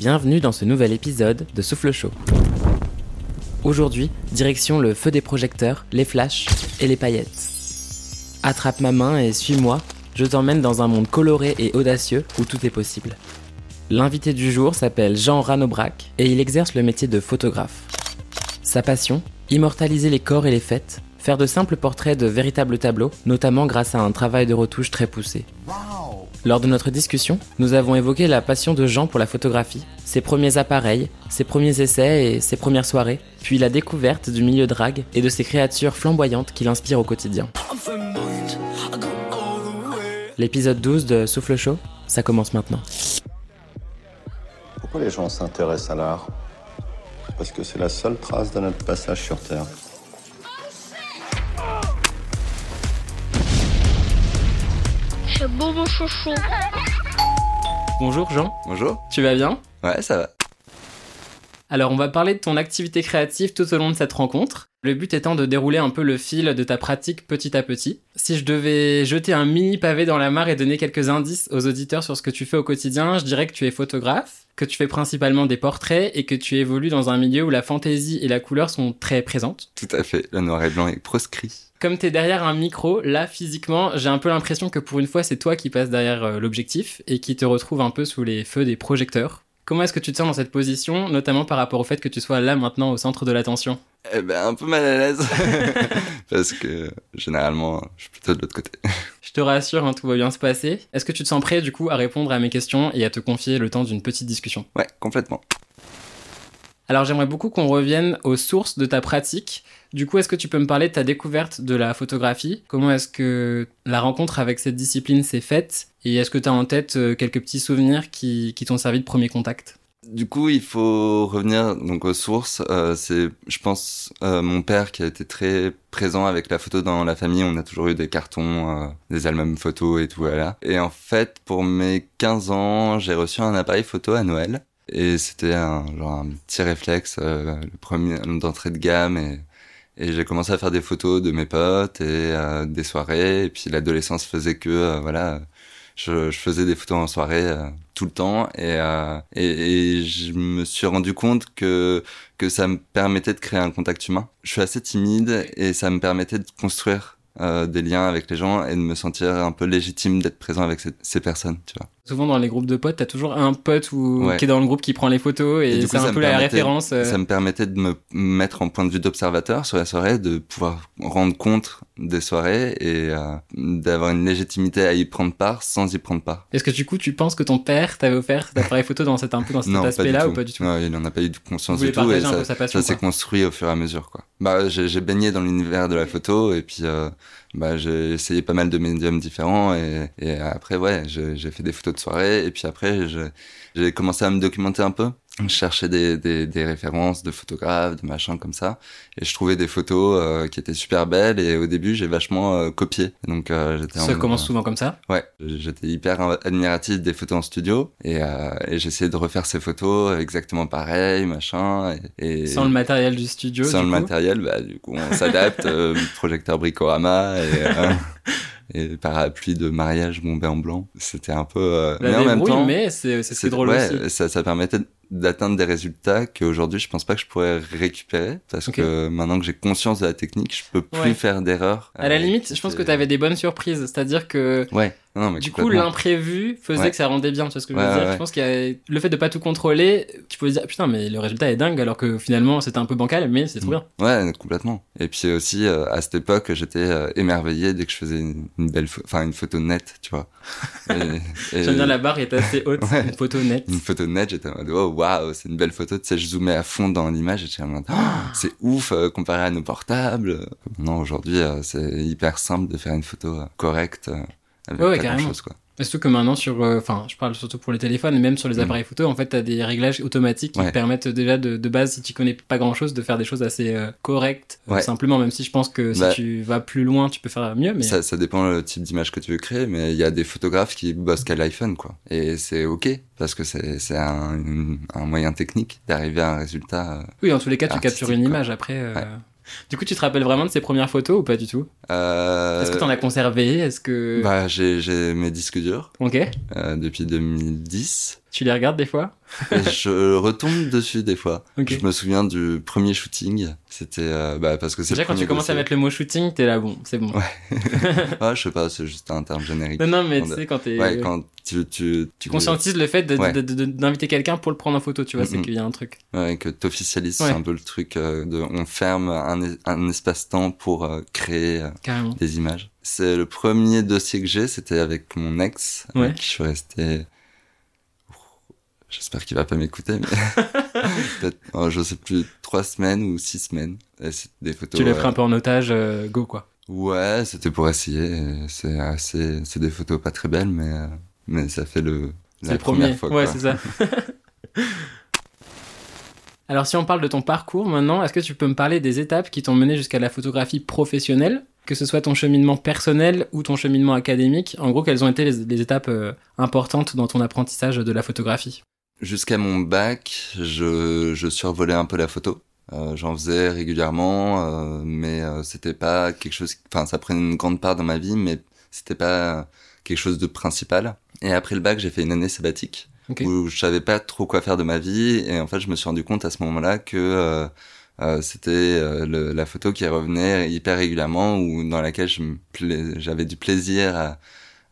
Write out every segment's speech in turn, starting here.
Bienvenue dans ce nouvel épisode de Souffle Chaud. Aujourd'hui, direction le feu des projecteurs, les flashs et les paillettes. Attrape ma main et suis-moi, je t'emmène dans un monde coloré et audacieux où tout est possible. L'invité du jour s'appelle Jean Ranobrac et il exerce le métier de photographe. Sa passion Immortaliser les corps et les fêtes, faire de simples portraits de véritables tableaux, notamment grâce à un travail de retouche très poussé. Lors de notre discussion, nous avons évoqué la passion de Jean pour la photographie, ses premiers appareils, ses premiers essais et ses premières soirées, puis la découverte du milieu drague et de ses créatures flamboyantes qui l'inspirent au quotidien. L'épisode 12 de Souffle Chaud, ça commence maintenant. Pourquoi les gens s'intéressent à l'art? Parce que c'est la seule trace de notre passage sur Terre. Mon chouchou. Bonjour Jean, Bonjour. tu vas bien? Ouais, ça va. Alors on va parler de ton activité créative tout au long de cette rencontre. Le but étant de dérouler un peu le fil de ta pratique petit à petit. Si je devais jeter un mini pavé dans la mare et donner quelques indices aux auditeurs sur ce que tu fais au quotidien, je dirais que tu es photographe, que tu fais principalement des portraits et que tu évolues dans un milieu où la fantaisie et la couleur sont très présentes. Tout à fait. Le noir et blanc est proscrit. Comme t'es derrière un micro, là physiquement, j'ai un peu l'impression que pour une fois c'est toi qui passes derrière euh, l'objectif et qui te retrouve un peu sous les feux des projecteurs. Comment est-ce que tu te sens dans cette position, notamment par rapport au fait que tu sois là maintenant au centre de l'attention? Eh ben, un peu mal à l'aise. Parce que, généralement, je suis plutôt de l'autre côté. Je te rassure, hein, tout va bien se passer. Est-ce que tu te sens prêt du coup à répondre à mes questions et à te confier le temps d'une petite discussion? Ouais, complètement. Alors j'aimerais beaucoup qu'on revienne aux sources de ta pratique. Du coup, est-ce que tu peux me parler de ta découverte de la photographie? Comment est-ce que la rencontre avec cette discipline s'est faite? Et est-ce que tu as en tête euh, quelques petits souvenirs qui, qui t'ont servi de premier contact? Du coup, il faut revenir donc aux sources. Euh, c'est, je pense, euh, mon père qui a été très présent avec la photo dans la famille. On a toujours eu des cartons, des albums photos et tout voilà. Et en fait, pour mes 15 ans, j'ai reçu un appareil photo à Noël. Et c'était un genre un petit réflexe, le premier d'entrée de gamme. Et, et j'ai commencé à faire des photos de mes potes et euh, des soirées. Et puis l'adolescence faisait que euh, voilà, je, faisais des photos en soirée euh, tout le temps. Et, et, et je me suis rendu compte que que ça me permettait de créer un contact humain. Je suis assez timide et ça me permettait de construire euh, des liens avec les gens et de me sentir un peu légitime d'être présent avec ces, ces personnes, tu vois. Souvent dans les groupes de potes, t'as toujours un pote ou Ouais. qui est dans le groupe qui prend les photos et, Et c'est un peu la référence. euh, Ça me permettait de me mettre en point de vue d'observateur sur la soirée, de pouvoir rendre compte des soirées et euh, d'avoir une légitimité à y prendre part sans y prendre part. Est-ce que du coup tu penses que ton père t'avait offert cet appareil photo dans cet un peu dans cet aspect-là ou pas du tout? Non, il en a pas eu Vous conscience du tout et ça, s'est construit au fur et à mesure, quoi. Bah, j'ai j'ai baigné dans l'univers de la photo et puis euh, bah, j'ai essayé pas mal de médiums différents et, et après, ouais, j'ai fait des photos de soirée et puis après, j'ai commencé à me documenter un peu. Je cherchais des, des, des références de photographes, de machins comme ça, et je trouvais des photos euh, qui étaient super belles. Et au début, j'ai vachement euh, copié. Donc, euh, j'étais Ça commence euh, souvent comme ça? Ouais, j'étais hyper admiratif des photos en studio et, euh, et j'essayais de refaire ces photos exactement pareil, machin. Et, et Sans le matériel du studio. sans du le coup? matériel, bah du coup on s'adapte, euh, projecteur bricorama et, euh, et parapluie de mariage bombé en blanc. C'était un peu, euh, La mais en même temps, mais c'est c'est drôle ouais, aussi. Ça, ça permettait d'atteindre des résultats qu'aujourd'hui je pense pas que je pourrais récupérer parce que maintenant que j'ai conscience de la technique, je peux plus Ouais. faire d'erreurs. À la limite, je pense que tu avais des bonnes surprises. C'est-à-dire que Ouais, non, mais du coup, l'imprévu faisait Ouais. que ça rendait bien. Tu vois ce que je veux dire? Je pense a le fait de pas tout contrôler, tu peux dire putain, mais le résultat est dingue alors que finalement c'était un peu bancal, mais c'est trop bien. Ouais, complètement. Et puis aussi, euh, à cette époque, j'étais euh, émerveillé dès que je faisais une, une belle, enfin une photo nette, tu vois. Et, et J'aime bien la barre est assez haute, Ouais. une photo nette. Une photo nette, j'étais en mode, oh waouh, c'est une belle photo. Tu sais, je zoomais à fond dans l'image et j'étais en oh, c'est ouf euh, comparé à nos portables. Non, aujourd'hui, euh, c'est hyper simple de faire une photo euh, correcte avec Ouais, ouais, pas carrément. grand-chose, Surtout que maintenant sur, euh, enfin, je parle surtout pour les téléphones, et même sur les Mm. appareils photo, en fait, t'as des réglages automatiques qui Ouais. te permettent déjà de, de base, si tu connais pas grand chose, de faire des choses assez euh, correctes, euh, Ouais. simplement, même si je pense que si Bah. tu vas plus loin, tu peux faire mieux, mais Ça, ça dépend le type d'image que tu veux créer, mais il y a des photographes qui bossent qu'à l'iPhone, quoi. Et c'est ok, parce que c'est un, un moyen technique d'arriver à un résultat. euh, oui, en tous les cas, tu captures une quoi. image après. Ouais. Du coup, tu te rappelles vraiment de ces premières photos ou pas du tout Euh, Est-ce que t'en as conservé Est-ce que. Bah, j'ai mes disques durs Ok. euh, depuis 2010. Tu les regardes des fois je retombe dessus des fois. Je me souviens du premier shooting. C'était euh, bah, parce que c'est Déjà, quand tu commences à mettre le mot shooting, t'es là, bon, c'est bon. Ah, je sais pas, c'est juste un terme générique. Non, non, mais tu sais, quand t'es. Ouais, quand tu tu Tu conscientises le fait de- Ouais. de- d'inviter quelqu'un pour le prendre en photo, tu vois, c'est qu'il y a un truc. Ouais, que t'officialises Ouais. un peu le truc euh, de on ferme un, un espace-temps pour euh, créer euh, des images. C'est le premier dossier que j'ai, c'était avec mon ex, Ouais. avec qui je suis resté. J'espère qu'il va pas m'écouter, mais peut-être, oh, je sais plus, trois semaines ou six semaines. Et c'est des photos. Tu l'as euh, pris un peu en otage, euh, go, quoi. Ouais, c'était pour essayer. C'est assez, c'est des photos pas très belles, mais euh, mais ça fait le C'est la le première premier. fois. ouais, c'est ça. Alors, si on parle de ton parcours maintenant, est-ce que tu peux me parler des étapes qui t'ont mené jusqu'à la photographie professionnelle, que ce soit ton cheminement personnel ou ton cheminement académique? En gros, quelles ont été les, les étapes euh, importantes dans ton apprentissage de la photographie? Jusqu'à mon bac, je, je survolais un peu la photo. Euh, J'en faisais régulièrement, euh, mais euh, c'était pas quelque chose. Enfin, ça prenait une grande part dans ma vie, mais c'était pas quelque chose de principal. Et après le bac, j'ai fait une année sabbatique Ok. où je savais pas trop quoi faire de ma vie, et en fait, je me suis rendu compte à ce moment-là que euh, euh, c'était euh, la photo qui revenait hyper régulièrement, ou dans laquelle j'avais du plaisir à,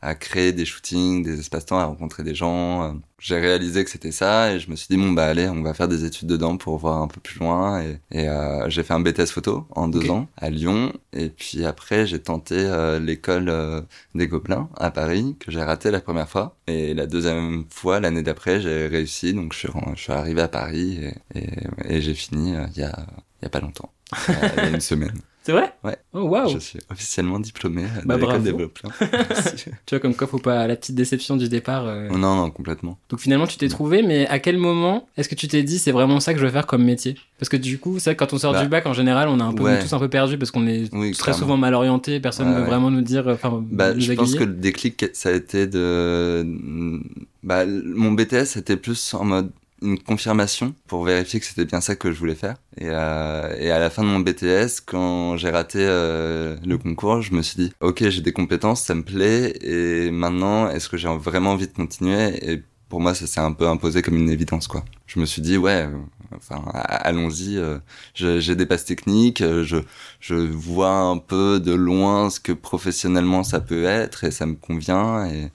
à créer des shootings, des espaces-temps, à rencontrer des gens. Euh, J'ai réalisé que c'était ça et je me suis dit bon bah allez, on va faire des études dedans pour voir un peu plus loin. Et, et euh, j'ai fait un BTS photo en deux ans à Lyon. Et puis après j'ai tenté euh, l'école euh, des Gobelins à Paris que j'ai raté la première fois. Et la deuxième fois l'année d'après j'ai réussi. Donc je suis je suis arrivé à Paris et, et, et j'ai fini il y a il y a pas longtemps. Il y a- il y a une semaine C'est vrai? Ouais. Oh, waouh je suis officiellement diplômé de Bah, Gobelins Merci. Tu vois, comme quoi, faut pas la petite déception du départ. euh. non non complètement Donc finalement, tu t'es trouvé, mais à quel moment est-ce que tu t'es dit c'est vraiment ça que je veux faire comme métier? Parce que du coup, c'est quand on sort Bah, du bac, en général, on est un peu ouais. tous un peu perdus parce qu'on est Oui, très clairement. souvent mal orienté, personne ne Ouais, veut vraiment nous dire, enfin, Bah, je pense que le déclic, ça a été de, bah, mon BTS était plus en mode une confirmation pour vérifier que c'était bien ça que je voulais faire. Et, euh, à la fin de mon BTS, quand j'ai raté euh, le concours, je me suis dit, ok, j'ai des compétences, ça me plaît, et maintenant, est-ce que j'ai vraiment envie de continuer? Et pour moi, ça s'est un peu imposé comme une évidence, quoi. Je me suis dit, ouais, enfin, allons-y. euh, j'ai des bases techniques, euh, je, je vois un peu de loin ce que professionnellement ça peut être, et ça me convient. Et,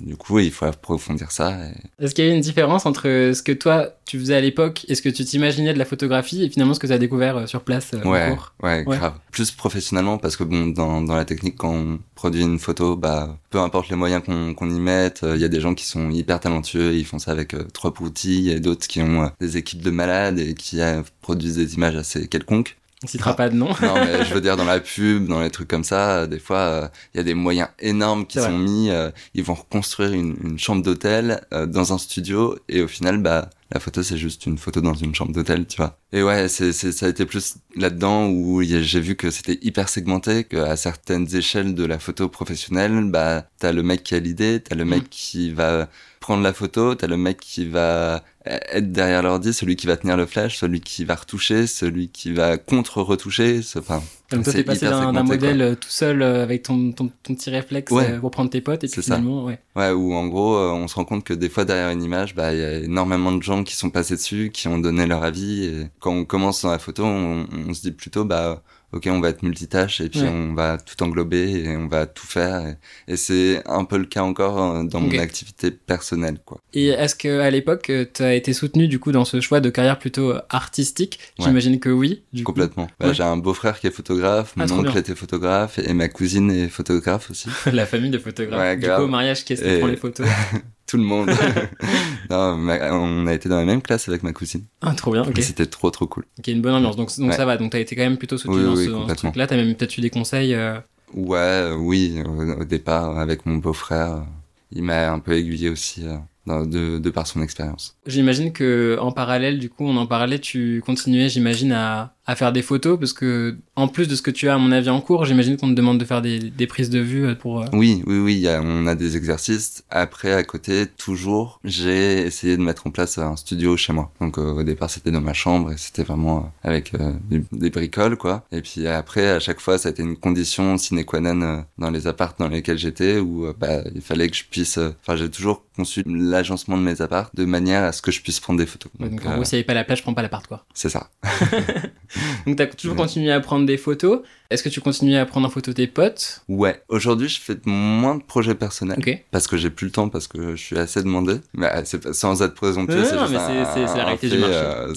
du coup, il faut approfondir ça. Est-ce qu'il y a une différence entre ce que toi tu faisais à l'époque et ce que tu t'imaginais de la photographie et finalement ce que tu as découvert euh, sur place euh, en Ouais, cours ouais, Ouais. grave. Plus professionnellement, parce que bon, dans, dans la technique, quand on produit une photo, bah, peu importe les moyens qu'on qu'on y mette, il y a des gens qui sont hyper talentueux, ils font ça avec euh, trois outils, et d'autres qui ont euh, des équipes de malades et qui euh, produisent des images assez quelconques. On citera pas de nom. Non, mais je veux dire, dans la pub, dans les trucs comme ça, euh, des fois, euh, il y a des moyens énormes qui sont mis. euh, ils vont reconstruire une, une chambre d'hôtel euh, dans un studio, et au final, bah, la photo, c'est juste une photo dans une chambre d'hôtel, tu vois. Et ouais, c'est, c'est, ça a été plus là-dedans où j'ai vu que c'était hyper segmenté, qu'à certaines échelles de la photo professionnelle, bah, t'as le mec qui a l'idée, t'as le mec Mm. qui va prendre la photo, t'as le mec qui va être derrière l'ordi, celui qui va tenir le flash, celui qui va retoucher, celui qui va contre-retoucher, enfin, Comme toi, t'es passé d'un modèle euh, tout seul euh, avec ton, ton, ton petit réflexe Ouais. euh, pour prendre tes potes et puis C'est ça. finalement, ouais. Ouais, où en gros, on se rend compte que des fois derrière une image, bah il y a énormément de gens qui sont passés dessus, qui ont donné leur avis. Et quand on commence dans la photo, on, on se dit plutôt, bah ok, on va être multitâche et puis Ouais. on va tout englober et on va tout faire. Et, et c'est un peu le cas encore euh, dans mon activité personnelle, quoi. Et est-ce que à l'époque, tu as été soutenu du coup dans ce choix de carrière plutôt euh, artistique? Ouais. J'imagine que oui. Du coup. Complètement. Bah, Ouais. J'ai un beau-frère qui est photographe, Ah, mon trop oncle bien. était photographe et ma cousine est photographe aussi. La famille de photographes. Du grave. coup, au mariage, qu'est-ce qui Et- prend les photos? Tout le monde. non, ma- on a été dans la même classe avec ma cousine. Ah, trop bien. Ok. Et c'était trop trop cool. Ok, une bonne ambiance. Donc, donc Ouais. ça va. Donc, t'as été quand même plutôt soutenu Oui, dans oui, ce, dans ce complètement. truc-là. T'as même peut-être eu des conseils. euh, Ouais, oui, au, au départ, avec mon beau-frère, il m'a un peu aiguillé aussi euh, dans- de, de par son expérience. J'imagine que en parallèle, du coup, on en parlait, tu continuais, j'imagine, à, à faire des photos Parce que, en plus de ce que tu as, à mon avis, en cours, j'imagine qu'on te demande de faire des, des prises de vue pour. euh, Oui, oui, oui, il y a- on a des exercices. Après, à côté, toujours, j'ai essayé de mettre en place un studio chez moi. Donc euh, au départ, c'était dans ma chambre et c'était vraiment euh, avec euh, des, des bricoles, quoi. Et puis après, à chaque fois, ça a été une condition sine qua non euh, dans les apparts dans lesquels j'étais, où euh, bah, il fallait que je puisse... euh, Enfin, j'ai toujours conçu l'agencement de mes apparts de manière à ce que je puisse prendre des photos. Donc, donc, en euh, gros, s'il n'y avait pas la plage, je prends pas l'appart, quoi. c'est ça. Donc, t'as toujours Ouais. continué à prendre des photos. Est-ce que tu continues à prendre en photo tes potes? Ouais. Aujourd'hui, je fais moins de projets personnels. Parce que j'ai plus le temps, parce que je suis assez demandé. Mais c'est pas- sans être présomptueux, c'est non, juste c'est- la réalité du marché.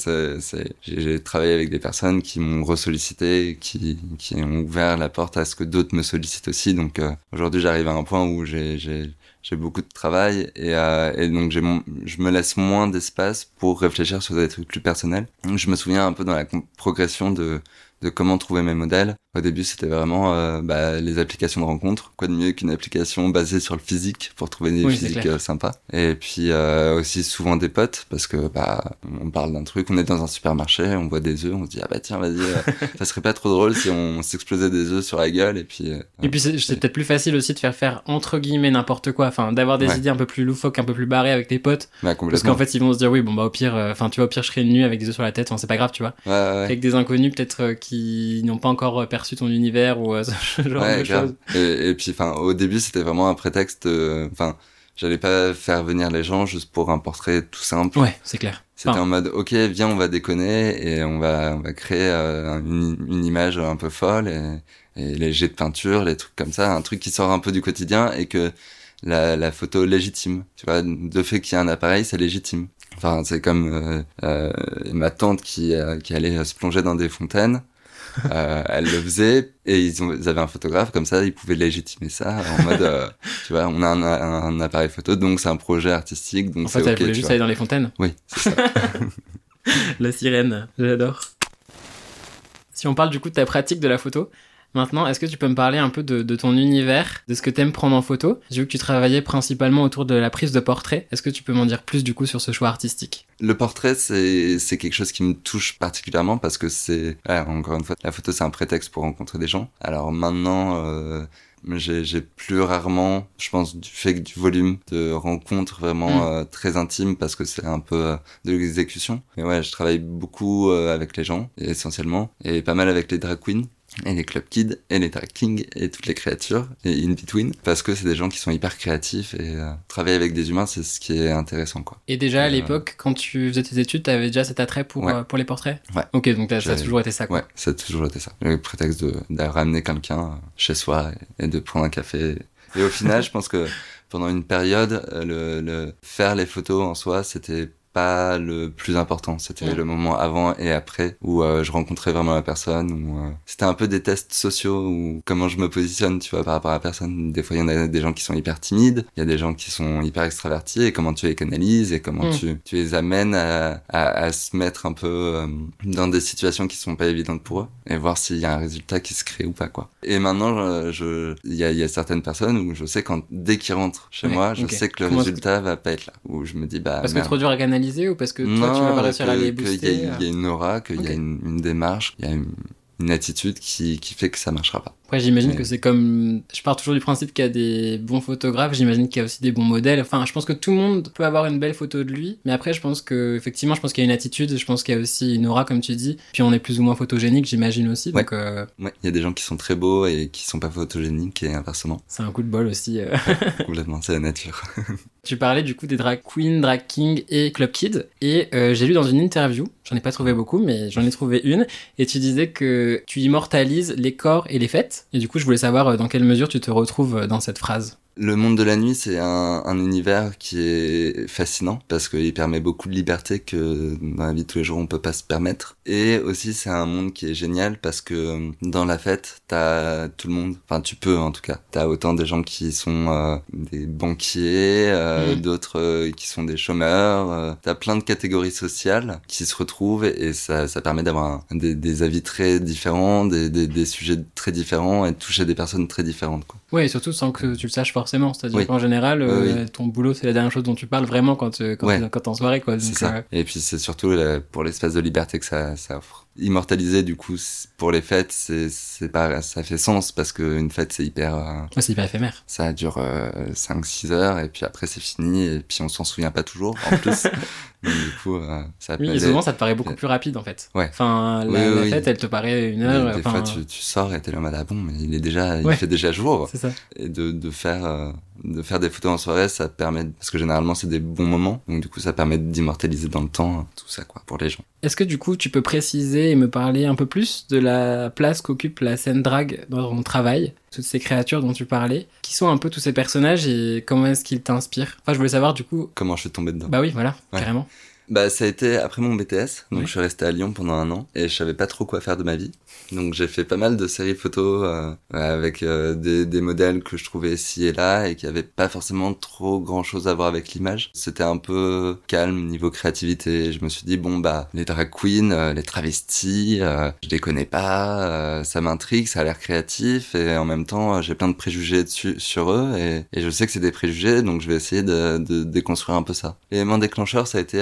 euh, j'ai travaillé avec des personnes qui m'ont ressollicité, qui, qui ont ouvert la porte à ce que d'autres me sollicitent aussi. Donc euh, aujourd'hui, j'arrive à un point où j'ai j'ai beaucoup de travail et, euh, et donc j'ai je me laisse moins d'espace pour réfléchir sur des trucs plus personnels. Je me souviens un peu dans la progression de de comment trouver mes modèles. Au début, c'était vraiment euh, bah, les applications de rencontres. Quoi de mieux qu'une application basée sur le physique pour trouver des Oui, physiques euh, sympas. Et puis euh, aussi souvent des potes parce que bah on parle d'un truc, on est dans un supermarché, on voit des œufs, on se dit ah bah tiens vas-y, euh, ça serait pas trop drôle si on s'explosait des œufs sur la gueule et puis. Et puis c'est c'est peut-être plus facile aussi de faire faire entre guillemets n'importe quoi, enfin d'avoir des Ouais. idées un peu plus loufoques, un peu plus barrées avec tes potes, bah, parce qu'en fait ils vont se dire oui bon bah au pire, enfin tu vois au pire je serai nu avec des œufs sur la tête, enfin c'est pas grave tu vois. Ouais, ouais, ouais. Avec des inconnus peut-être qui n'ont pas encore euh, perçu ton univers ou euh, ce genre Ouais, de choses. Et, et puis, enfin, au début, c'était vraiment un prétexte. euh, Enfin, j'allais pas faire venir les gens juste pour un portrait tout simple. Ouais c'est clair. C'était Enfin, en mode, ok, viens, on va déconner et on va, on va créer euh, une, une image un peu folle et, et les jets de peinture, les trucs comme ça, un truc qui sort un peu du quotidien et que la, la photo légitime. Tu vois, de fait qu'il y a un appareil, c'est légitime. Enfin, c'est comme euh, euh, ma tante qui, euh, qui allait se plonger dans des fontaines. Euh, elle le faisait et ils, ont, ils avaient un photographe comme ça, ils pouvaient légitimer ça en mode, euh, tu vois, on a un, un, un appareil photo, donc c'est un projet artistique, donc en fait elle ok. voulait tu juste vois. aller dans les fontaines. Oui, ça. La sirène, j'adore. Si on parle du coup de ta pratique de la photo, maintenant, est-ce que tu peux me parler un peu de, de ton univers, de ce que t'aimes prendre en photo? J'ai vu que tu travaillais principalement autour de la prise de portrait. Est-ce que tu peux m'en dire plus du coup sur ce choix artistique? Le portrait, c'est c'est quelque chose qui me touche particulièrement parce que c'est, ouais, encore une fois, la photo, c'est un prétexte pour rencontrer des gens. Alors maintenant, euh, j'ai j'ai plus rarement, je pense, du fait que du volume de rencontres vraiment Mm. euh, très intimes parce que c'est un peu euh, de l'exécution. Mais ouais, je travaille beaucoup euh, avec les gens, essentiellement, et pas mal avec les drag queens. Et les club kids, et les drag kings, et toutes les créatures, et in between, parce que c'est des gens qui sont hyper créatifs, et euh, travailler avec des humains, c'est ce qui est intéressant, quoi. Et déjà à Euh, l'époque, quand tu faisais tes études, t'avais déjà cet attrait pour, Ouais. euh, pour les portraits? Ouais. Ok, donc ça a toujours été ça quoi. Ouais, ça a toujours été ça. Le prétexte de, de ramener quelqu'un euh, chez soi et, et de prendre un café. Et au final, je pense que pendant une période, le, le faire les photos en soi, c'était pas le plus important. C'était Ouais. le moment avant et après où euh, je rencontrais vraiment la personne. Où, euh, c'était un peu des tests sociaux ou comment je me positionne, tu vois, par rapport à la personne. Des fois, il y en a des gens qui sont hyper timides, il y a des gens qui sont hyper extravertis et comment tu les canalises et comment Mm. tu, tu les amènes à, à, à se mettre un peu euh, dans des situations qui sont pas évidentes pour eux et voir s'il y a un résultat qui se crée ou pas, quoi. Et maintenant, euh, je, il y a, il y a certaines personnes où je sais quand, dès qu'ils rentrent chez Ouais, moi, je sais que le Comment résultat va pas être là. Où je me dis, bah, Parce que trop dur à canaliser ou parce que toi tu vas pas réussir à les booster y, a- il y a une aura, qu'il Ok. y a une, une démarche, il y a une, une attitude qui, qui fait que ça marchera pas. Après, j'imagine que c'est comme. Je pars toujours du principe qu'il y a des bons photographes, j'imagine qu'il y a aussi des bons modèles. Enfin, je pense que tout le monde peut avoir une belle photo de lui, mais après, je pense que, effectivement, je pense qu'il y a une attitude, je pense qu'il y a aussi une aura, comme tu dis. Puis on est plus ou moins photogénique, j'imagine aussi. Ouais. Donc, euh, Ouais, il y a des gens qui sont très beaux et qui sont pas photogéniques et inversement. c'est un coup de bol aussi. euh. Complètement, c'est la nature. tu parlais du coup des drag queens, drag kings et club kids. Et euh, j'ai lu dans une interview, j'en ai pas trouvé beaucoup, mais j'en ai trouvé une, et tu disais que tu immortalises les corps et les fêtes. Et du coup, je voulais savoir euh, dans quelle mesure tu te retrouves euh, dans cette phrase. Le monde de la nuit, c'est un, un univers qui est fascinant parce qu'il permet beaucoup de liberté que dans la vie de tous les jours on peut pas se permettre. Et aussi, c'est un monde qui est génial parce que dans la fête, t'as tout le monde. Enfin, tu peux en tout cas. T'as autant des gens qui sont euh, des banquiers, euh, Mhm. d'autres euh, qui sont des chômeurs. t'as plein de catégories sociales qui se retrouvent et ça, ça permet d'avoir des, des avis très différents, des, des, des sujets très différents et de toucher des personnes très différentes. Quoi. Ouais, et surtout sans que tu le saches forcément. C'est-à-dire Oui. qu'en général, euh, Oui, ton boulot, c'est la dernière chose dont tu parles vraiment quand, euh, quand, Ouais. quand t'es en soirée, quoi. Donc, ça. euh, Et puis c'est surtout pour l'espace de liberté que ça, ça offre. Immortaliser du coup pour les fêtes, c'est c'est pas ça fait sens parce que une fête c'est hyper euh, Ouais, c'est hyper éphémère. ça dure 5-6 heures et puis après c'est fini et puis on s'en souvient pas toujours en plus. Donc du coup euh, ça Oui, et souvent ça te paraît beaucoup plus rapide en fait. Ouais. Enfin, la, Oui, la oui, fête, elle te paraît une heure. des fois tu, tu sors et t'es là ah bon mais il est déjà il fait déjà jour C'est ça. et de, de faire euh, de faire des photos en soirée ça permet parce que généralement c'est des bons moments donc du coup ça permet d'immortaliser dans le temps euh, tout ça quoi pour les gens Est-ce que du coup tu peux préciser et me parler un peu plus de la place qu'occupe la scène drag dans ton travail, toutes ces créatures dont tu parlais, qui sont un peu tous ces personnages et comment est-ce qu'ils t'inspirent? Enfin, je voulais savoir du coup. comment je suis tombé dedans Bah oui, voilà, Ouais. carrément. Bah, ça a été après mon BTS, donc Oui. je suis resté à Lyon pendant un an et je savais pas trop quoi faire de ma vie. Donc j'ai fait pas mal de séries photos euh, avec euh, des, des modèles que je trouvais ici et là et qui avaient pas forcément trop grand chose à voir avec l'image. C'était un peu calme niveau créativité. Je me suis dit bon bah les drag queens, euh, les travestis, je les connais pas, ça m'intrigue, ça a l'air créatif et en même temps j'ai plein de préjugés dessus sur eux et, et je sais que c'est des préjugés donc je vais essayer de, de déconstruire un peu ça. L'élément déclencheur ça a été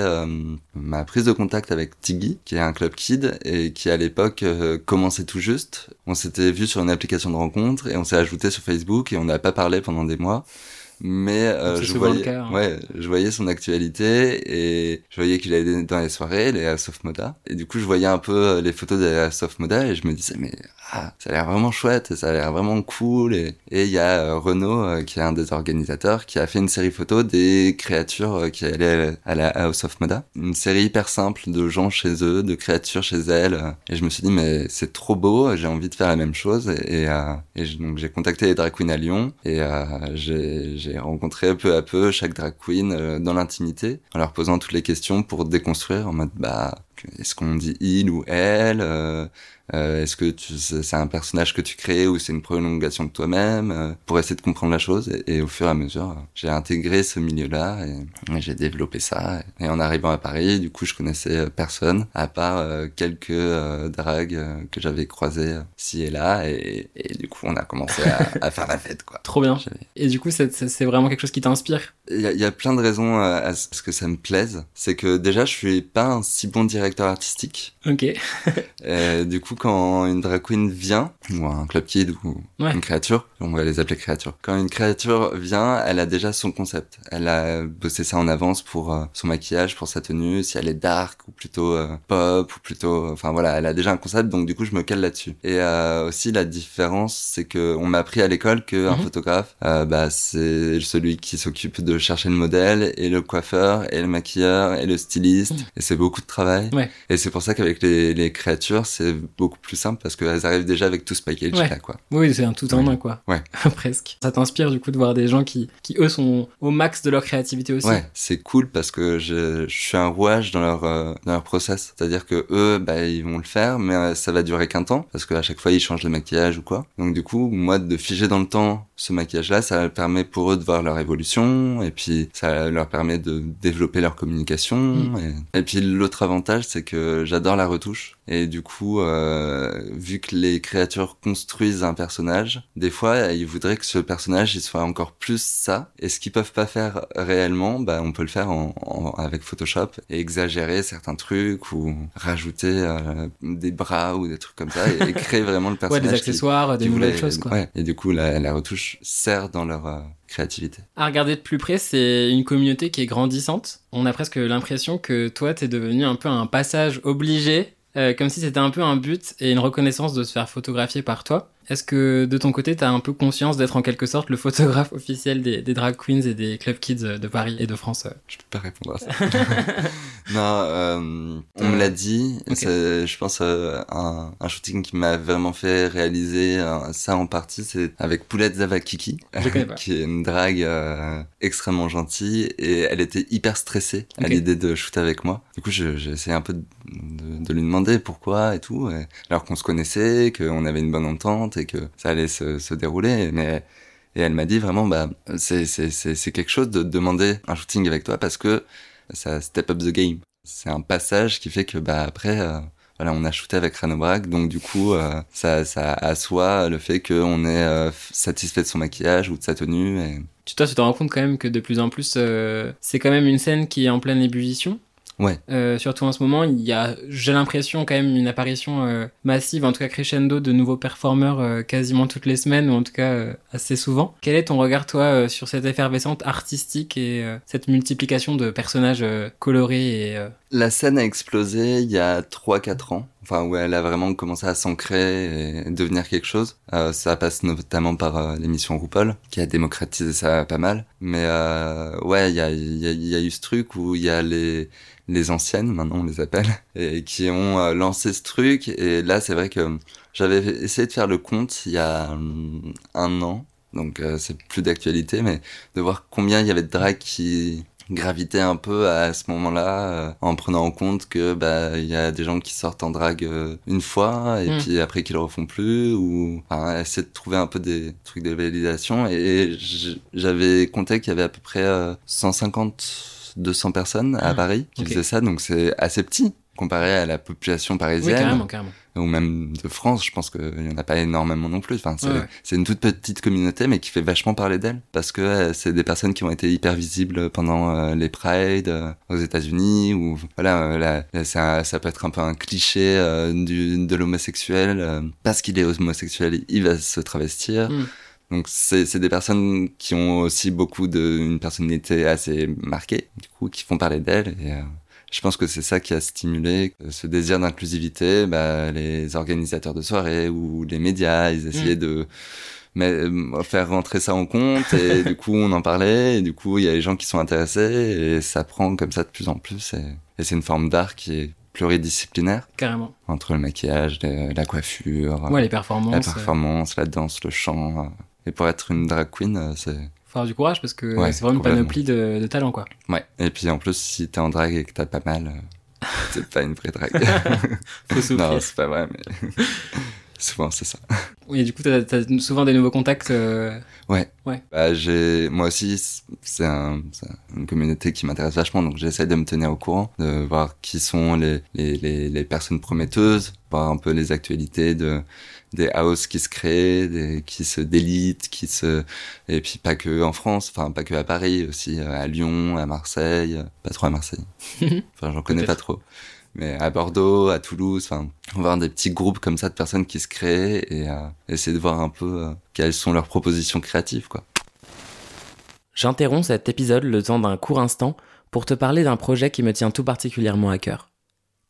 ma prise de contact avec Tiggy qui est un club kid et qui à l'époque euh, commençait tout juste. On s'était vu sur une application de rencontre et on s'est ajouté sur Facebook et on n'a pas parlé pendant des mois. Mais euh, je voyais, cas, hein. ouais, je voyais son actualité et je voyais qu'il allait dans les soirées, les Soft Moda. Et du coup, je voyais un peu euh, les photos des Soft Moda et je me disais mais ah, ça a l'air vraiment chouette, ça a l'air vraiment cool. Et et il y a euh, Renaud euh, qui est un des organisateurs qui a fait une série photo des créatures qui allaient à la House of Moda, une série hyper simple de gens chez eux, de créatures chez elles. Et je me suis dit mais c'est trop beau, j'ai envie de faire la même chose. Et, et, et je- donc j'ai contacté les drag queens à Lyon et j'ai j'ai rencontré peu à peu chaque drag queen euh, dans l'intimité en leur posant toutes les questions pour déconstruire en mode bah est-ce qu'on dit il ou elle euh, Est-ce que tu- c'est un personnage que tu crées ou c'est une prolongation de toi-même euh, Pour essayer de comprendre la chose et, et au fur et à mesure, j'ai intégré ce milieu-là et, et j'ai développé ça. Et, en arrivant à Paris, du coup, je connaissais euh, personne à part euh, quelques euh, dragues euh, que j'avais croisées ci et là et, du coup, on a commencé à, à faire la fête, quoi. Trop bien. Et du coup, c'est- vraiment quelque chose qui t'inspire? Il y, a, il y a plein de raisons à, ce que ça me plaise. C'est que déjà, je suis pas un si bon directeur artistique. Ok. Du coup, quand une drag queen vient, ou un club kid, ou Ouais. une créature, on va les appeler créatures. Quand une créature vient, elle a déjà son concept. Elle a bossé ça en avance pour euh, son maquillage, pour sa tenue, si elle est dark ou plutôt euh, pop ou plutôt, enfin voilà, elle a déjà un concept. Donc du coup, je me cale là-dessus. Et euh, aussi la différence, c'est que on m'a appris à l'école que un Mhm. photographe, euh, bah c'est celui qui s'occupe de chercher le modèle et le coiffeur et le maquilleur et le styliste. Mhm. Et c'est beaucoup de travail. Ouais. Et c'est pour ça qu'avec les, les créatures, c'est beaucoup plus simple parce qu'elles arrivent déjà avec tout ce package Ouais. là, quoi. Oui, c'est un tout en un, quoi. Ouais. Presque. Ça t'inspire, du coup, de voir des gens qui, qui, eux, sont au max de leur créativité aussi? Ouais, c'est cool parce que je, je suis un rouage dans leur euh, dans leur process. C'est-à-dire que eux, bah ils vont le faire, mais euh, ça va durer qu'un temps parce qu'à chaque fois ils changent de maquillage ou quoi. Donc du coup, moi de figer dans le temps ce maquillage-là, ça permet pour eux de voir leur évolution et puis ça leur permet de développer leur communication. Mm. Et, et puis l'autre avantage, c'est que j'adore la retouche et du coup, euh, vu que les créatures construisent un personnage, des fois ils voudraient que ce personnage il soit encore plus ça. Et ce qu'ils peuvent pas faire réellement, bah on peut le faire en, en- avec Photoshop et exagérer certains trucs ou rajouter euh, des bras ou des trucs comme ça et, et créer vraiment le Ouais, personnage. des qui- accessoires, des nouvelles choses, quoi. Ouais. Et du coup, la, la retouche sert dans leur euh, créativité. À regarder de plus près, c'est une communauté qui est grandissante. On a presque l'impression que toi, t'es devenu un peu un passage obligé, comme si c'était un peu un but et une reconnaissance de se faire photographier par toi. Est-ce que de ton côté, t'as un peu conscience d'être en quelque sorte le photographe officiel des, des drag queens et des club kids de Paris et de France euh Je peux pas répondre à ça. non, euh, on me l'a dit. C'est, je pense euh, un, un shooting qui m'a vraiment fait réaliser euh, ça en partie, c'est avec Poulette Zavakiki, qui est une drague euh, extrêmement gentille et elle était hyper stressée à l'idée de shooter avec moi. Du coup, je- j'ai essayé un peu de, de- de lui demander pourquoi et tout, et- alors qu'on se connaissait, qu'on avait une bonne entente que ça allait se, se dérouler, mais et elle m'a dit vraiment, bah, c'est, quelque chose de demander un shooting avec toi parce que ça step up the game. C'est un passage qui fait que, bah, après, euh, voilà, on a shooté avec Rano Bragg, donc du coup, euh, ça, ça assoit le fait qu'on est euh, satisfait de son maquillage ou de sa tenue. Et... Toi, tu te rends compte quand même que de plus en plus, c'est quand même une scène qui est en pleine ébullition Ouais. Euh, surtout en ce moment, il y a, j'ai l'impression quand même une apparition euh, massive, en tout cas crescendo, de nouveaux performeurs euh, quasiment toutes les semaines ou en tout cas euh, assez souvent. Quel est ton regard toi euh, sur cette effervescence artistique et euh, cette multiplication de personnages colorés et euh, La scène a explosé il y a 3-4 ans, enfin où elle a vraiment commencé à s'ancrer et devenir quelque chose. Euh, ça passe notamment par euh, l'émission RuPaul, qui a démocratisé ça pas mal. Mais euh, ouais, il y a, y, a, y a eu ce truc où il y a les les anciennes, maintenant on les appelle, et qui ont euh, lancé ce truc. Et là, c'est vrai que j'avais essayé de faire le compte il y a hum, un an, donc euh, c'est plus d'actualité, mais de voir combien il y avait de drag qui gravitaient un peu à ce moment-là, euh, en prenant en compte que bah il y a des gens qui sortent en drague euh, une fois et Mm. puis après qui le refont plus, ou enfin, essayer de trouver un peu des trucs de validation. Et j'avais compté qu'il y avait à peu près euh, 150, 200 personnes à Ah, Paris qui faisaient ça, donc c'est assez petit comparé à la population oui parisienne carrément carrément. ou même de France, je pense qu'il y en a pas énormément non plus. Enfin, c'est Ouais, ouais. c'est une toute petite communauté, mais qui fait vachement parler d'elle parce que euh, c'est des personnes qui ont été hyper visibles pendant euh, les Pride euh, aux États-Unis ou voilà, là, là, ça, ça peut être un peu un cliché du, de l'homosexuel parce qu'il est homosexuel, il va se travestir. Mm. Donc c'est des personnes qui ont aussi beaucoup de une personnalité assez marquée, du coup, qui font parler d'elle et euh, je pense que c'est ça qui a stimulé euh, ce désir d'inclusivité. Bah, les organisateurs de soirées ou les médias, ils essayaient de mais, euh, faire rentrer ça en compte et du coup on en parlait et du coup il y a les gens qui sont intéressés et ça prend comme ça de plus en plus et, et c'est une forme d'art qui est pluridisciplinaire Carrément. entre le maquillage, le- la coiffure, Ouais, les la performances. euh, performance, la danse, le chant. Et pour être une drag queen, euh, c'est faut avoir du courage parce que Ouais, c'est vraiment une panoplie de, de talents quoi. ouais. Et puis en plus, si t'es en drag et que t'as pas mal, euh, c'est pas une vraie drag. Faut souffrir. non, c'est pas vrai, mais souvent c'est ça. Oui, du coup, t'as as souvent des nouveaux contacts. euh, Bah, j'ai, moi aussi, c'est un, c'est une communauté qui m'intéresse vachement, donc j'essaie de me tenir au courant, de voir qui sont les, les, les, les personnes prometteuses, voir un peu les actualités de, des houses qui se créent, des, qui se délitent, qui se, et puis pas que en France, enfin, pas que à Paris, aussi euh, à Lyon, à Marseille, euh, pas trop à Marseille. Enfin, j'en connais pas trop. Mais à Bordeaux, à Toulouse, enfin, voir des petits groupes comme ça de personnes qui se créent et euh, essayer de voir un peu euh, quelles sont leurs propositions créatives, quoi. J'interromps cet épisode le temps d'un court instant pour te parler d'un projet qui me tient tout particulièrement à cœur.